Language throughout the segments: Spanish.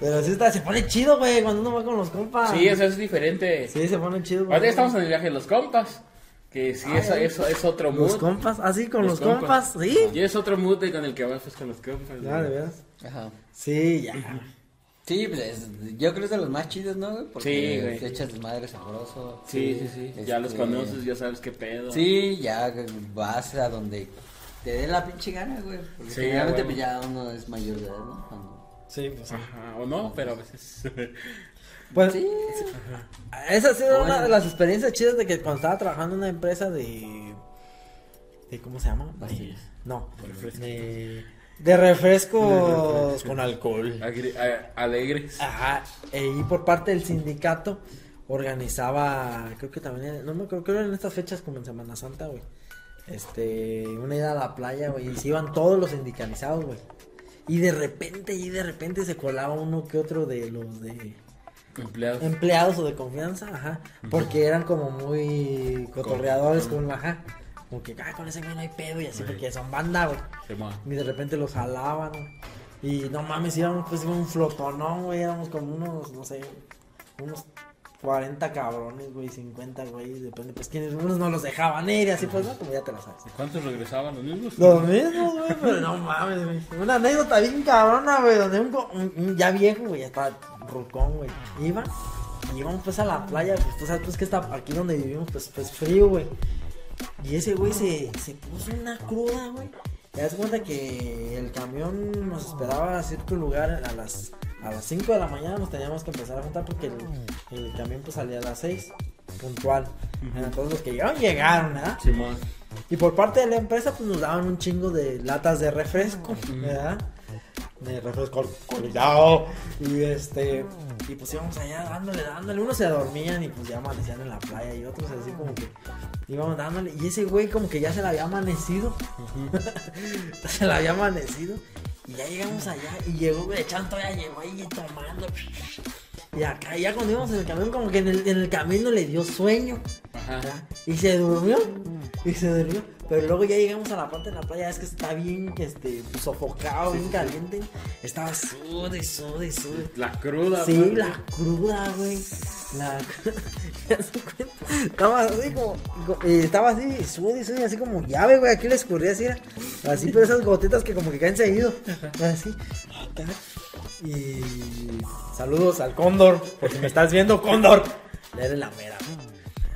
Pero sí está, se pone chido, güey, cuando uno va con los compas. Sí, eso es diferente. Sí, se pone chido. güey. Ahorita estamos en el viaje de los compas. Que sí, Ah, eso, eso es otro mood. Los compas, así con los, Los compas, compas. sí. Y es otro mood de- con el que vas pues, con los compas. Ya, de veras. Ajá. Sí, ya. Sí, pues es- yo creo que es de los más chidos, ¿no? güey? Porque Sí, güey. te echas desmadre sabroso. Sí, sí, sí. Ya los Este, conoces, ya sabes qué pedo. Sí, ya vas a donde te dé la pinche gana, güey. Porque Sí, generalmente a huevo. pues, ya uno es mayor de edad, ¿no? Cuando- Sí, pues. Ajá, o no, pero a veces. Pues, Sí, esa ha sido una de las experiencias chidas de que cuando estaba trabajando en una empresa de. de ¿Cómo se llama? De- no, Refrescos. de, de refrescos con alcohol. Agri- a- alegres. Ajá, e- y por parte del sindicato organizaba, creo que también, no me acuerdo, creo que en estas fechas como en Semana Santa, güey. Este, una ida a la playa, güey, y se iban todos los sindicalizados, güey. Y de repente, y de repente se colaba uno que otro de los de Empleados. empleados o de confianza, ajá, porque eran como muy cotorreadores con, ajá, como que, ah, con ese güey no hay pedo y así, Sí. porque son banda, güey. Simón. Y de repente los jalaban, güey. Y no mames, íbamos pues un flotonón, güey. Éramos como unos, no sé, unos 40 cabrones, güey, 50, güey. Depende, pues quienes, unos no los dejaban ir y así, pues, ¿no? Como ya te la sabes. ¿Cuántos regresaban los mismos? Los mismos, güey, pero no mames, güey. Una anécdota bien cabrona, güey, donde un- un ya viejo, güey, ya estaba rucón, güey. Iba, y íbamos pues a la playa, pues tú sabes pues que está aquí donde vivimos, pues, pues frío, güey. Y ese güey se, se puso una cruda, güey. Te das cuenta que el camión nos esperaba a cierto lugar a las a las 5 de la mañana nos teníamos que empezar a juntar porque el, el camión pues salía a las 6 puntual. Entonces los que llegaron llegaron, ¿verdad? Simón. Y por parte de la empresa, pues nos daban un chingo de latas de refresco, ¿verdad? De refresco alcoholizado. Y este. Y pues íbamos allá dándole, dándole. Unos se dormían y pues ya amanecían en la playa. Y otros así como que íbamos dándole. Y ese güey como que ya se le había amanecido. se le había amanecido. Y ya llegamos allá. Y llegó, güey, Chanto ya llegó ahí tomando. Y acá, ya cuando íbamos en el camión, como que en el, en el camino le dio sueño. Ajá. ¿verdad? Y se durmió. Y se durmió. Pero luego ya llegamos a la parte de la playa. Es que está bien este, sofocado, bien caliente. Estaba sude, sude, sude. La cruda. Sí, güey. la cruda, güey. La. Estaba así como. eh, estaba así, sude, sude, así como llave, güey. Aquí le escurría así, era. Así, pero esas gotitas que como que caen seguido. Así. Y. Saludos al Cóndor. Por si me estás viendo, Cóndor. Eres la mera.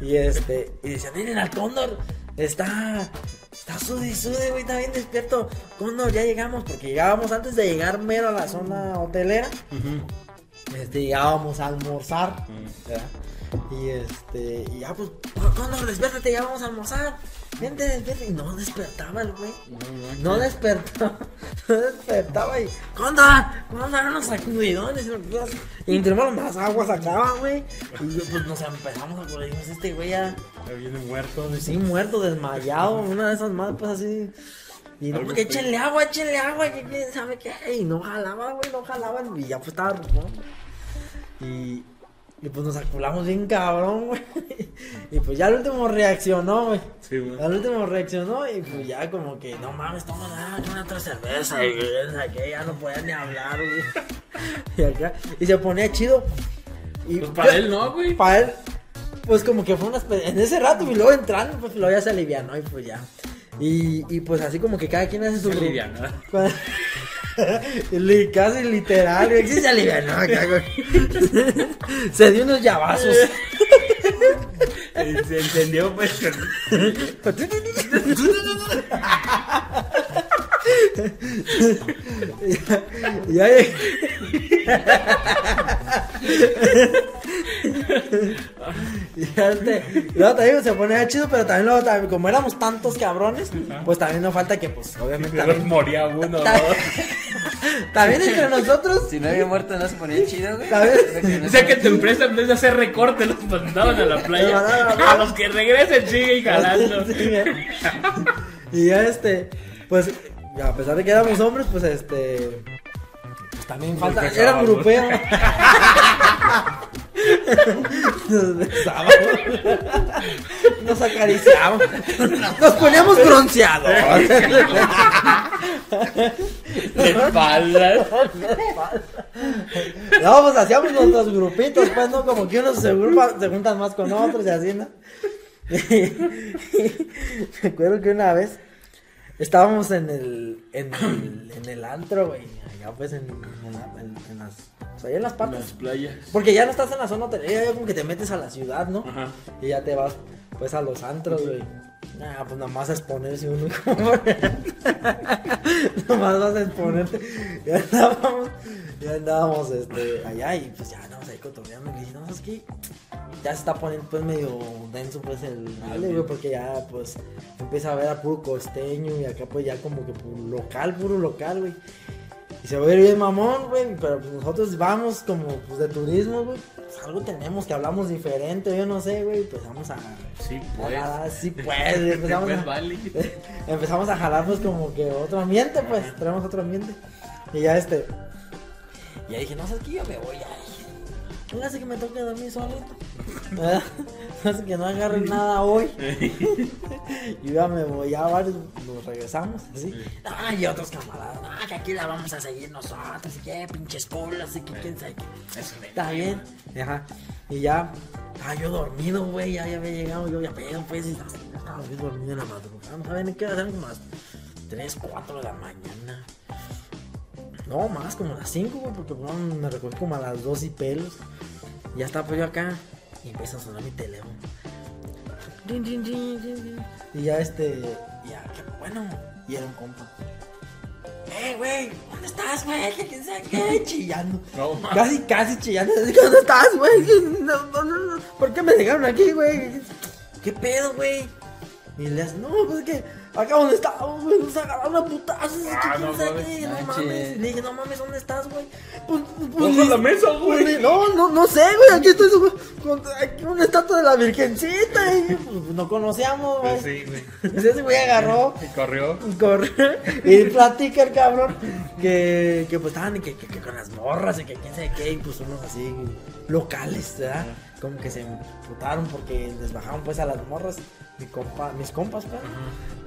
Y este. Y decían, miren al Cóndor. Está. Está sude, güey. Está bien despierto. Cóndor, ya llegamos. Porque llegábamos antes de llegar mero a la zona hotelera. Este, llegábamos a almorzar. ¿verdad? Y este, y ya pues, Cóndor, despiértate, ya vamos a almorzar. Vente, despierta. Y no despertaba el güey. No despertaba. No despertaba y. Cóndor, Cóndor, unos sacudidones. Y entre más agua sacaba, güey. Y pues nos empezamos a. Dijimos, este güey ya. Ya viene muerto. Sí, muerto, desmayado. Una de esas más, pues así. Y no, Algo que así. échenle agua, échenle agua, que quién sabe qué. Y no jalaba, güey, no jalaba. Y ya pues estaba rucón. Y, y pues nos aculamos bien cabrón, güey. Y pues ya al último reaccionó, güey. Sí, güey. Al último reaccionó y pues ya como que, no mames, toma ah, una otra cerveza que ya no podía ni hablar, güey. Y acá, y se ponía chido. Y Pues para él no, güey. Para él, pues como que fue una en ese rato y luego entrando, pues luego ya se alivianó y pues ya. Y, y pues así como que cada quien hace su... Li- Casi literal, güey. Sí se alivianó acá, güey. Se dio unos llavazos. Se entendió, pues. Y ya ya luego te digo, se ponía chido, pero también luego, también, como éramos tantos cabrones, pues también no falta que, pues, obviamente, también, moría uno. también entre nosotros, Si no había muerto, no se ponía chido, güey. ¿Sabes? O sea que tu empresa en vez de hacer recortes los mandaban a la playa. No, no, no. A los que regresen siguen jalando. Sí, y ya este, pues, a pesar de que éramos hombres, pues este, también falta, era un besábamos. grupeo. Nos. Nos acariciábamos. Nos poníamos bronceados. De espaldas. No, pues hacíamos nuestros grupitos, pues, ¿no? Como que unos se, agrupan- se juntan más con otros y así, ¿no? Me acuerdo que una vez estábamos en el, en el, en el antro, güey. Allá pues en, en, la- en- en las, pues, allá en las playas. Porque ya no estás en la zona hotelera, ya como que te metes a la ciudad, ¿no? Ajá. Y ya te vas, pues, a los antros, güey. Nah, pues nada más a exponerse uno. nomás vas a exponerte. Ya andábamos, ya andábamos, este, allá y pues ya andábamos ahí cotorreando. Y dije, no, es que ya se está poniendo, pues, medio denso, pues, el jale, güey, porque ya, pues, empieza a ver a puro costeño y acá, pues, ya como que puro local, puro local, güey. Y se va a ver bien mamón, güey, pero pues nosotros vamos como pues de turismo, güey. Pues algo tenemos que hablamos diferente, yo no sé, güey. Pues vamos a... Sí, pues. Ah, sí, pues, empezamos Pues a, vale. empezamos a jalar pues como que otro ambiente, pues, traemos otro ambiente. Y ya este... Y ya dije, no, sabes que yo me voy ya. dije, No que me toque dormir solito. Hace que no agarre nada hoy. Y ya me voy, ya varios nos regresamos, así. Ah, y otros camaradas, ah, que aquí la vamos a seguir nosotros, y que pinches colas, y que quién sabe qué. Está bien, ajá. Y ya, ah, yo dormido, güey, ya, ya había llegado, yo ya pedo, pues, y estaba bien dormido en la madrugada. Vamos a ver, ¿en qué como las 3, 4 de la mañana. No, más, como las 5, güey, porque bueno, me recogí como a las 2 y pelos. Y ya estaba pues yo acá, y empieza a sonar mi teléfono. Y ya este, ya, qué bueno. Y era un compa. Eh, güey, ¿dónde estás, güey? ¿Qué quién sabe qué? Chillando. No. Casi, casi chillando. ¿Dónde estás, güey? No, no. ¿Por qué me dejaron aquí, güey? ¿Qué pedo, güey? Y le hace, no, pues es que acá donde estábamos, güey, nos agarraron a putazos. Ah, no mames, no mames. Le dije, no mames, ¿dónde estás, güey? Pues, pues, pues, la mesa, güey. pues, No, no, no sé, güey, aquí estoy güey, con aquí una estatua de la virgencita. Y pues, no conocíamos, güey. Pues sí, güey. Entonces ese güey agarró Y corrió. corre y platica el cabrón que, que pues estaban que, que, que con las morras y que quién sabe qué, y pues unos así locales, ¿verdad? Como que se emputaron porque les bajaron pues a las morras, mi compa, mis compas, pues.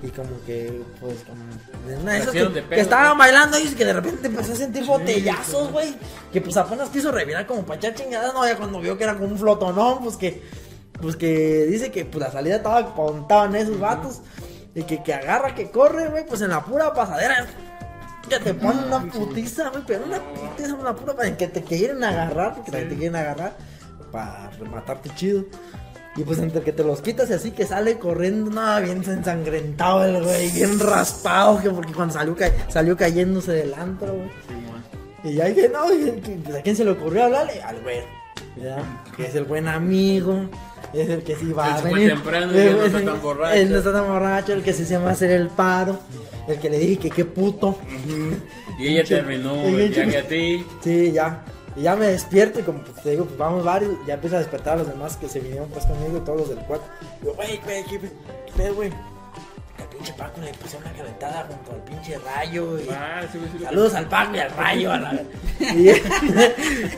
Y como que, pues, como. de Una de esas que, de que estaban bailando y que de repente empezó a sentir botellazos, güey. Que pues apenas quiso revirar como para echar chingadas, no, ya cuando vio que era como un flotonón, pues que. Pues que dice que pues la salida estaba apuntada en esos vatos. Y que, que agarra, que corre, güey, pues en la pura pasadera. Que te ponen una putiza, güey, pero una putiza, una pura para que te quieren agarrar, porque te quieren agarrar para rematarte chido. Y pues entre que te los quitas y así que sale corriendo, nada, bien ensangrentado el güey, bien raspado, que porque cuando salió, ca- salió cayéndose del antro, güey. Sí. Y ya dije, no, pues, ¿a quién se le ocurrió hablarle? Al güey. ¿ya? Que es el buen amigo, es el que sí va El a que venir. temprano y ya no está Eh, tan borracho. Él no está tan borracho, el que sí se llama hacer el paro, el que le dije que qué puto. Y ella terminó Y el ella- viaje a ti. Sí, ya. Y ya me despierto y como pues, te digo, pues vamos varios, ya empieza a despertar a los demás que se vinieron pues conmigo y todos los del cuarto. Yo, güey, güey, ¿qué, pedo, güey? Al pinche Paco le pusieron una calentada junto al pinche rayo y... Ah, sí, sí, sí. Saludos al Paco y al Rayo. A la... y,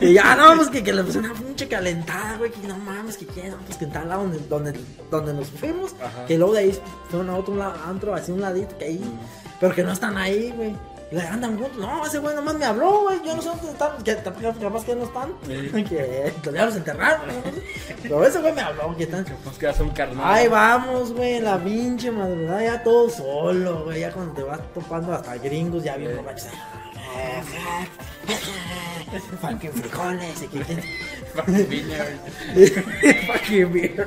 y ya, no, pues que, que le pusieron una pinche calentada, güey. Que no mames, que quieren, pues que en tal lado donde, donde, donde nos fuimos. Ajá. Que luego de ahí fueron a otro lado, antro, así un ladito, que ahí. Pero que no están ahí, güey. Le andan juntos. No, ese güey nomás me habló, güey. Yo no sé dónde están. Que capaz que no están. Sí. Que todavía los enterraron. Pero ese güey me habló, que están. Pues que un carnal. Ahí vamos, güey, la pinche madrugada, ya todo solo, güey, ya cuando te vas topando hasta gringos, ya bien borrachos. Fucking frijoles, Fucking beer. Fucking vineyard.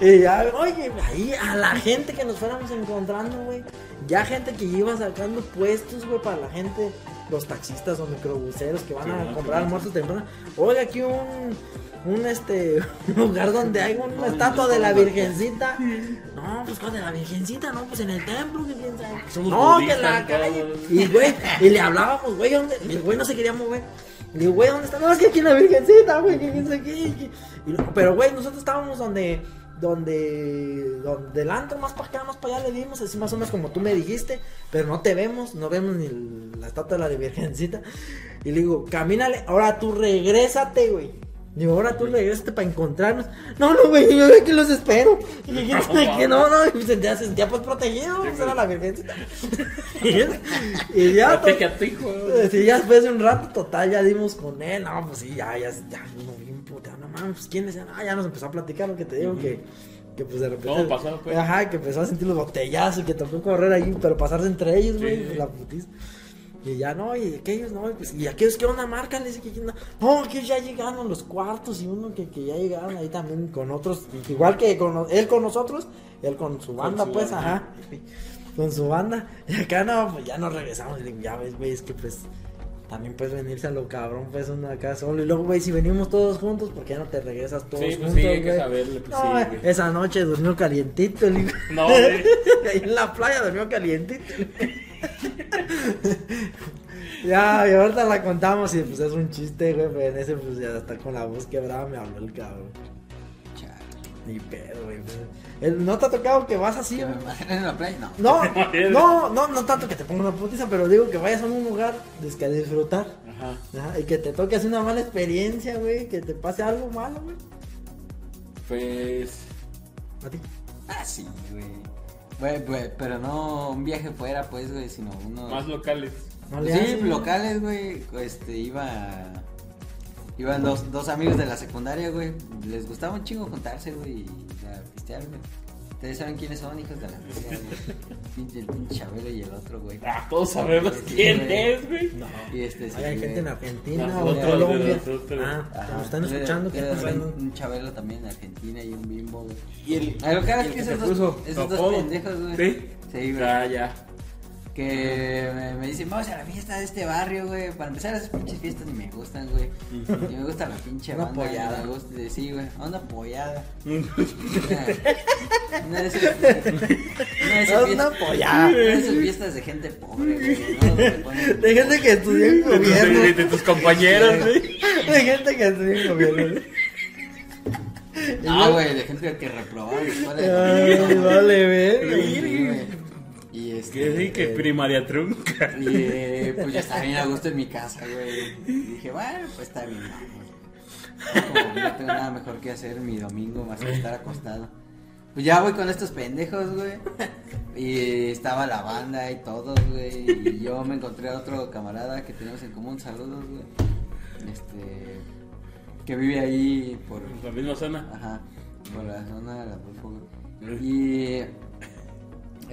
Y ya, oye, ahí a la gente que nos fuéramos encontrando, güey. Ya gente que iba sacando puestos, güey, para la gente, los taxistas o microbuseros que van a comprar almuerzos temprano. Oiga, aquí un, un este, un lugar donde hay una estatua de la Virgencita. No, pues, ¿cuál de la Virgencita? No, pues en el templo, que. Somos No, que en la calle. Y, güey, y le hablábamos, güey, ¿dónde? El güey no se quería mover. Le digo, güey, ¿dónde está? No, es que aquí en la Virgencita, güey, que. Y- y- pero, güey, nosotros estábamos donde, donde, donde el antro, más para acá, más para allá le dimos, así más o menos como tú me dijiste, pero no te vemos, no vemos ni el- la estatua de la Virgencita. Y le digo, camínale, ahora tú regrésate, güey. Digo, ahora tú regresaste para encontrarnos. No, no, güey, yo de aquí los espero. Y dije, No, que no, no, y me sentía, se sentía pues protegido, pues era la virgencita. y ya, tu hijo. Sí, ya después de un rato, total, ya dimos con él. No, pues sí, ya, ya, ya, no, puta, no mames, pues quién es. Ah, ya nos empezó a platicar lo que te digo, que, que pues de repente. ¿Cómo pasó, pues? Ajá, que empezó a sentir los botellazos y que tocó correr ahí, pero pasarse entre ellos, güey, Sí, sí. la putiza. Y ya no, y aquellos no, y pues, y aquellos que onda marca, le dice que no, no, que ya llegaron los cuartos y uno que, que ya llegaron ahí también con otros, igual que con él con nosotros, él con su banda, su pues, banda. ajá, con su banda. Y acá no, pues ya nos regresamos. Y digo, ya ves, güey, es que pues también puedes venirse a lo cabrón, pues uno acá solo. Y luego, güey, si venimos todos juntos, ¿por qué no te regresas todos Sí, pues juntos? sí, hay que saberle, pues no, sí, güey, esa noche durmió calientito el hijo. No, güey. Ahí en la playa durmió calientito. ya, y ahorita la contamos y pues es un chiste, güey, pero en ese pues ya hasta con la voz quebrada me habló el cabrón. Chale. Ni pedo, güey. El- ¿No te ha tocado que vas así, en la playa? No. No, no, no, no tanto que te ponga una putiza, pero digo que vayas a un lugar que a disfrutar. Ajá. Ajá, y que te toque así una mala experiencia, güey, que te pase algo malo, güey. Pues. A ti. Ah, sí, güey. Güey, güey, pero no un viaje fuera, pues, güey, sino uno... Más locales. No Pues sí, locales, güey. Este, iba. Iban dos, dos amigos de la secundaria, güey. Les gustaba un chingo juntarse, güey, y a pistear, güey. Ustedes saben quiénes son, hijos de la verga, güey. Pinche- El pinche Chabelo y el otro, güey. Ah, todos sabemos Sí, quién güey. es, güey. No. Y este, sí, hay güey. gente en Argentina o Nosotros, Colombia. Ah, Ajá. nos están escuchando. ¿Qué Era está pasando? Un chabelo también en Argentina y un bimbo, güey. Y el. A lo que es que esos dos, esos pendejos, güey. Sí. Sí, güey. Ya, ya. Que me, me dicen, vamos a la fiesta de este barrio, güey. Para empezar, esas pinches fiestas ni me gustan, güey. Y me gusta la pinche Una banda. pollada. Me gusta, sí, güey. Una pollada. Una, una de esas. Una de esas Una fiestas. pollada. Una de esas fiestas de gente pobre, güey. ¿no? Donde ponen- De gente que estudió en de- gobierno. de tus compañeros, güey. De gente que estudió en gobierno. No, güey, de gente que reprobaba. Ay, vale, güey. Este. Que sí, que primaria trunca. Y eh, pues ya estaba bien a gusto en mi casa, güey. Y dije, bueno, pues está bien, vamos. Como no tengo nada mejor que hacer mi domingo más que estar acostado. Pues ya voy con estos pendejos, güey. Y estaba la banda y todos, güey. Y yo me encontré a otro camarada que tenemos en común, saludos, güey. Este. Que vive ahí por. La misma zona. Ajá, por la zona de la Pulpo, güey. Y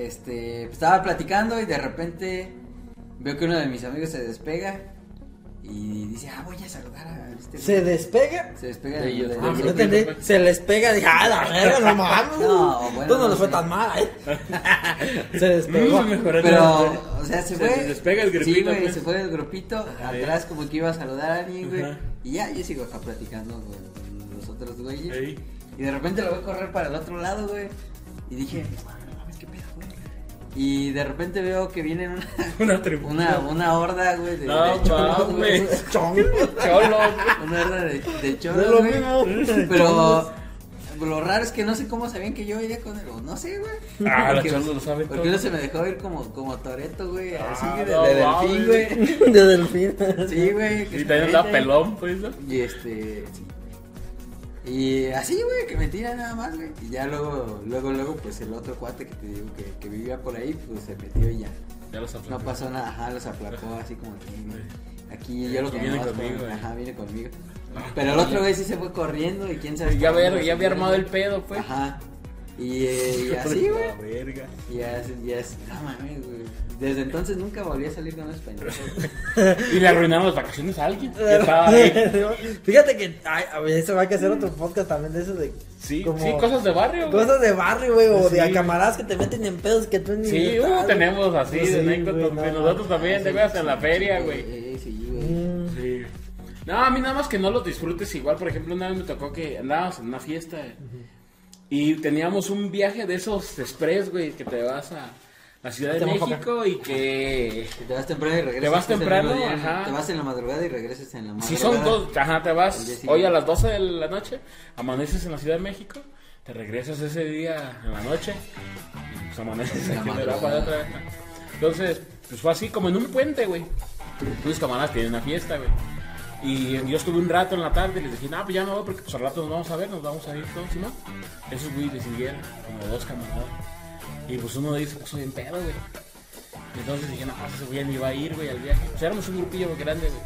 este, pues, estaba platicando y de repente veo que uno de mis amigos se despega y dice, ah, voy a saludar a este. güey". Se despega. Se despega De de, Ah. Se les pega. Dije, ah, la verga, no mames. No, bueno, Esto no no le fue sé. tan mal, eh. Se despegó. Mm. Pero, o sea, se Se fue. despega el grupito, Sí, güey, pues. se fue del grupito. Ajá. Atrás, como que iba a saludar a alguien, güey. Ajá. Y ya, yo sigo acá platicando con los otros güeyes. Ey. Y de repente lo veo correr para el otro lado, güey. Y dije, Y de repente veo que vienen una, Una una, una horda, güey, de, No de cholos, güey. Una horda de, de De cholos, lo güey. mismo. Pero lo raro es que no sé cómo sabían que yo iría con él. No sé, güey. Ah, los Porque- cholos lo saben Porque todo. uno se me dejó ir como, como Toreto, güey. Así, Ah, de, no de mames. delfín, güey. De delfín. Sí, güey. Y también anda pelón, pues, ¿no? Y este. sí. Y así, güey, que me tira nada más, güey. Y ya luego, luego, luego, pues el otro cuate que te digo que, que vivía por ahí, pues se metió y ya. Ya los No aplacó. pasó nada, ajá, los aplacó así como que. Aquí yo lo viene conozco, conmigo, güey. Ajá, viene conmigo. Pero el otro güey sí se fue corriendo y quién sabe. Ya había, ya había armado el pedo, pues. Ajá. Y, eh, y así, güey. La verga. Y ya, es- ya es. No mames, güey. Desde entonces nunca volví a salir con esos pendejos. Y le arruinaron las vacaciones a alguien. que estaba ahí. Fíjate que ay, a ver, eso va a que hacer otro podcast también de eso de Sí, como sí, cosas de barrio. güey. cosas de barrio, güey, o Sí. de a camaradas que te meten en pedos que tú ni Sí, uh, tenemos así de sí, güey, güey. no, Nosotros también, te veas en la feria, güey. Sí, güey. Mm. Sí. No, a mí nada más que no los disfrutes igual. Por ejemplo, una vez me tocó que andábamos en una fiesta eh, y teníamos un viaje de esos express, güey, que te vas a la Ciudad de México y que... Que te vas temprano y regresas. Te vas temprano, mismo día, ajá. Te vas en la madrugada y regresas en la madrugada. Si son dos, ajá, te vas hoy a las 12 de la noche, amaneces en la Ciudad de México, te regresas ese día en la noche, y pues amaneces En la aquí en madrugada. Otra vez. Entonces, pues fue así como en un puente, güey. Tus camaradas tienen una fiesta, güey. Y yo estuve un rato en la tarde y les dije, no, pues ya no voy porque pues al rato nos vamos a ver, nos vamos a ir todos, ¿no? Esos güeyes le siguieron, como dos camaradas. Y pues uno de ellos se puso bien pedo, güey. Entonces dije, no, pues ese güey ni iba a ir, güey, al viaje. Pues éramos un grupillo grande, güey.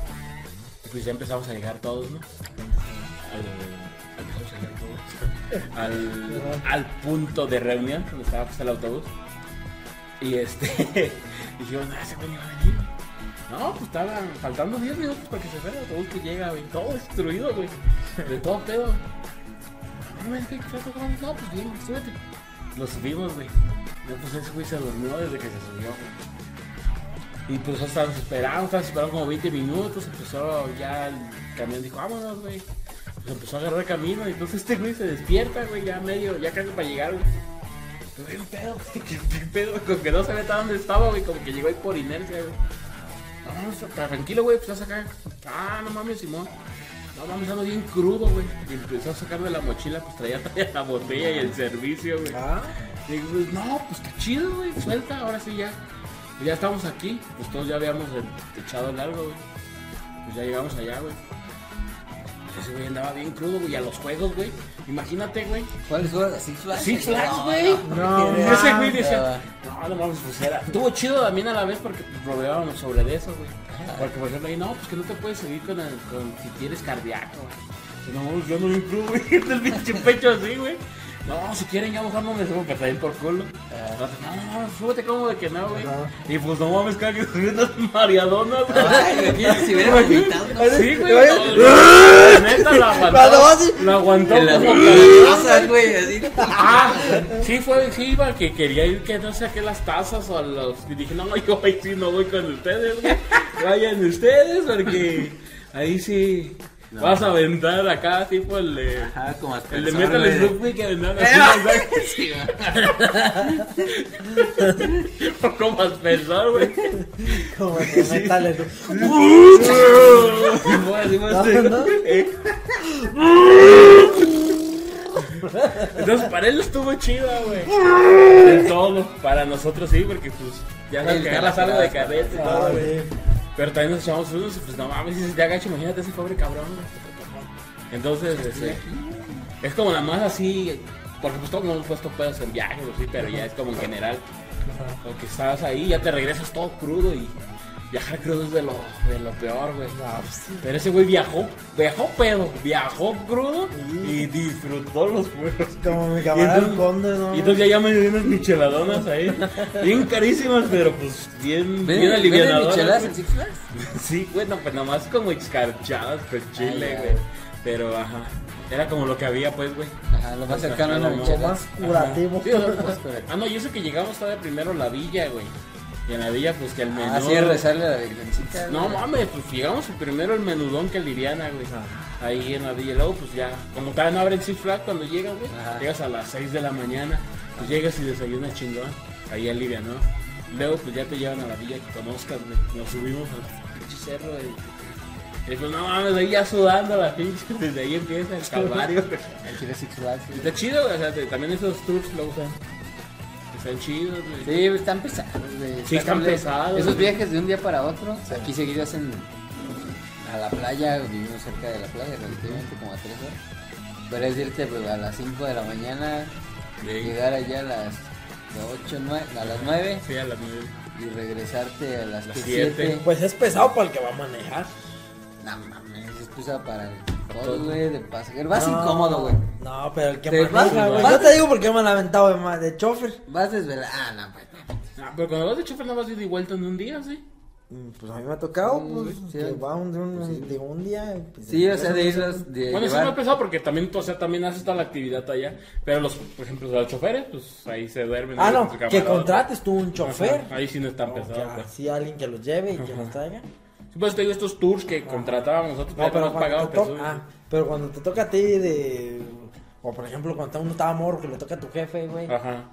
Y pues ya empezamos a llegar todos, ¿no? Al. Al, al punto de reunión, donde estaba pues el autobús. Y este, dijimos, no, ese güey ni va a venir, güey. No, pues estaban faltando 10 minutos para que se fuera el autobús que llega, güey. Todo destruido, güey. De todo pedo. No, me ¿qué fue? No, pues bien, súbete. Lo subimos, güey. No, pues ese güey se durmió desde que se subió, güey. Y pues estábamos esperando, estábamos esperando como 20 minutos. Empezó ya el camión, dijo, vámonos, güey. Pues empezó a agarrar camino. Y entonces este güey se despierta, güey, ya medio, ya casi para llegar, güey. Pero güey, un pedo, qué qué pedo, como que no sabía hasta dónde estaba, güey, como que llegó ahí por inercia, güey. No, no, está tranquilo, güey, pues estás acá. Ah, no mames, Simón. No mames, ando bien crudo, güey. Y empezó a sacar de la mochila, pues traía, traía la botella y el servicio, güey. Ah, Y digo, pues, no, pues está chido, güey, suelta, ahora sí ya. Y ya estamos aquí, pues todos ya habíamos echado el largo, güey. Pues ya llegamos allá, güey. Pues ese güey andaba bien crudo, güey, y a los juegos, güey. Imagínate, güey. ¿Cuáles juegos? ¿Six Flags? Six Flags, güey. No, Y ese güey decía, no, no mames, pues era. Estuvo chido también a la vez porque pues, rodeábamos sobre de eso, güey. Porque, por ejemplo, ahí, no, pues que no te puedes seguir con, el, con si tienes cardíaco, güey. No, yo no incluyo, güey, el pinche pecho así, güey. No, si quieren ya mejor no me subo, que está bien por culo. No, no, no, súbete como de que no, güey. Ajá. Y pues no mames, cada que subí unas mariadonas, güey. Ay, si hubiera vomitado. Sí, güey. Oye. no, la neta la aguantó. La aguantó como güey, así. Ah, sí fue, sí iba, que quería ir que no saqué las tazas o los... Y dije, no, yo ahí sí no voy con ustedes, güey. Vayan ustedes porque ahí sí vas a aventar acá, tipo el de... Ajá, como El de Metal güey. Slug, que aventaban así. O como aspersor, güey. como así. No, no. Eh. Entonces para él estuvo chida, güey. De todo. Para nosotros sí, porque pues ya sabes El que agarras algo de carrete y todo, güey. Pero también nos echamos unos y pues no mames, si se te agacha, imagínate ese pobre cabrón. Entonces, este, es como la más así, porque pues todos nos hemos puesto pedos en viajes, o sí, pero ya es como en general. Porque estás ahí, ya te regresas todo crudo y viajar crudo es de lo, de lo peor, güey. No, pues, sí. Pero ese güey viajó, viajó pedo, viajó crudo y disfrutó los juegos. Como mi camarada el conde, ¿no? Y entonces ya, ya me dio unas micheladonas ahí, bien carísimas, pero pues bien, bien ¿Venden alivianadoras. micheladas güey. en Six Flags? Sí, bueno, pues nomás como escarchadas con chile, ya. güey. Pero, ajá, era como lo que había, pues, güey. Ajá, lo más cercano a una Lo más curativo. Sí, o sea, pues, ah, no, yo sé que llegamos todavía primero la villa, güey. Y en la villa, pues, que el menú... Así es rezarle a la virgencita. No mames, pues llegamos primero el menudón que Liriana, güey. Ahí en la villa. Luego, pues ya, como todavía no abren Six Flags cuando llegas, güey. Ajá. Llegas a las 6 de la mañana. Pues llegas y desayunas chingón. Ahí en Liria, ¿no? Luego, pues ya te llevan a la villa que conozcas, güey. Nos subimos al pinche cerro, güey. Y pues no mames, ahí ya sudando la pinche. Desde ahí empieza el calvario. El. Está chido, o sea, te- también esos tours lo usan. Están chidos, güey. Sí, están pesados, güey. Sí, están doble. pesados, Esos güey. viajes de un día para otro, aquí seguidos en a la playa, vivimos cerca de la playa, relativamente como a tres horas. Pero es irte pues, a las 5 de la mañana, Sí. llegar allá a las 8, 9, a las 9 Sí, a las nueve. y regresarte a las Las 7. siete. Pues es pesado para el que va a manejar. No mames, es pesado para todos, güey, de pasajero. Vas No, incómodo, güey. No, pero el que Te vas- maneja, güey. vas- Yo te digo porque me han aventado de, de chofer. Vas desvelado. Ah, no, pues. Ah, pero cuando vas de chofer no vas de ida y vuelta en un día, ¿sí? Mm, Pues a mí me ha tocado, Sí, pues, sí. que va un, de, un, de un día. pues, Sí, o sea, de no irlos, de Bueno, eso no es pesado porque también, o sea, también haces toda la actividad allá. Pero los, por ejemplo, los choferes, pues ahí se duermen. Ah, no, que contrates tú un chofer. Ajá, ahí sí no es tan No, pesado. pues. sí, alguien que los lleve y que los traiga. Pues te digo estos tours que contratábamos nosotros, No, pero cuando, pagado te to- ah, pero cuando te toca a ti de... O por ejemplo, cuando uno estaba morro que le toca a tu jefe, güey. Ajá.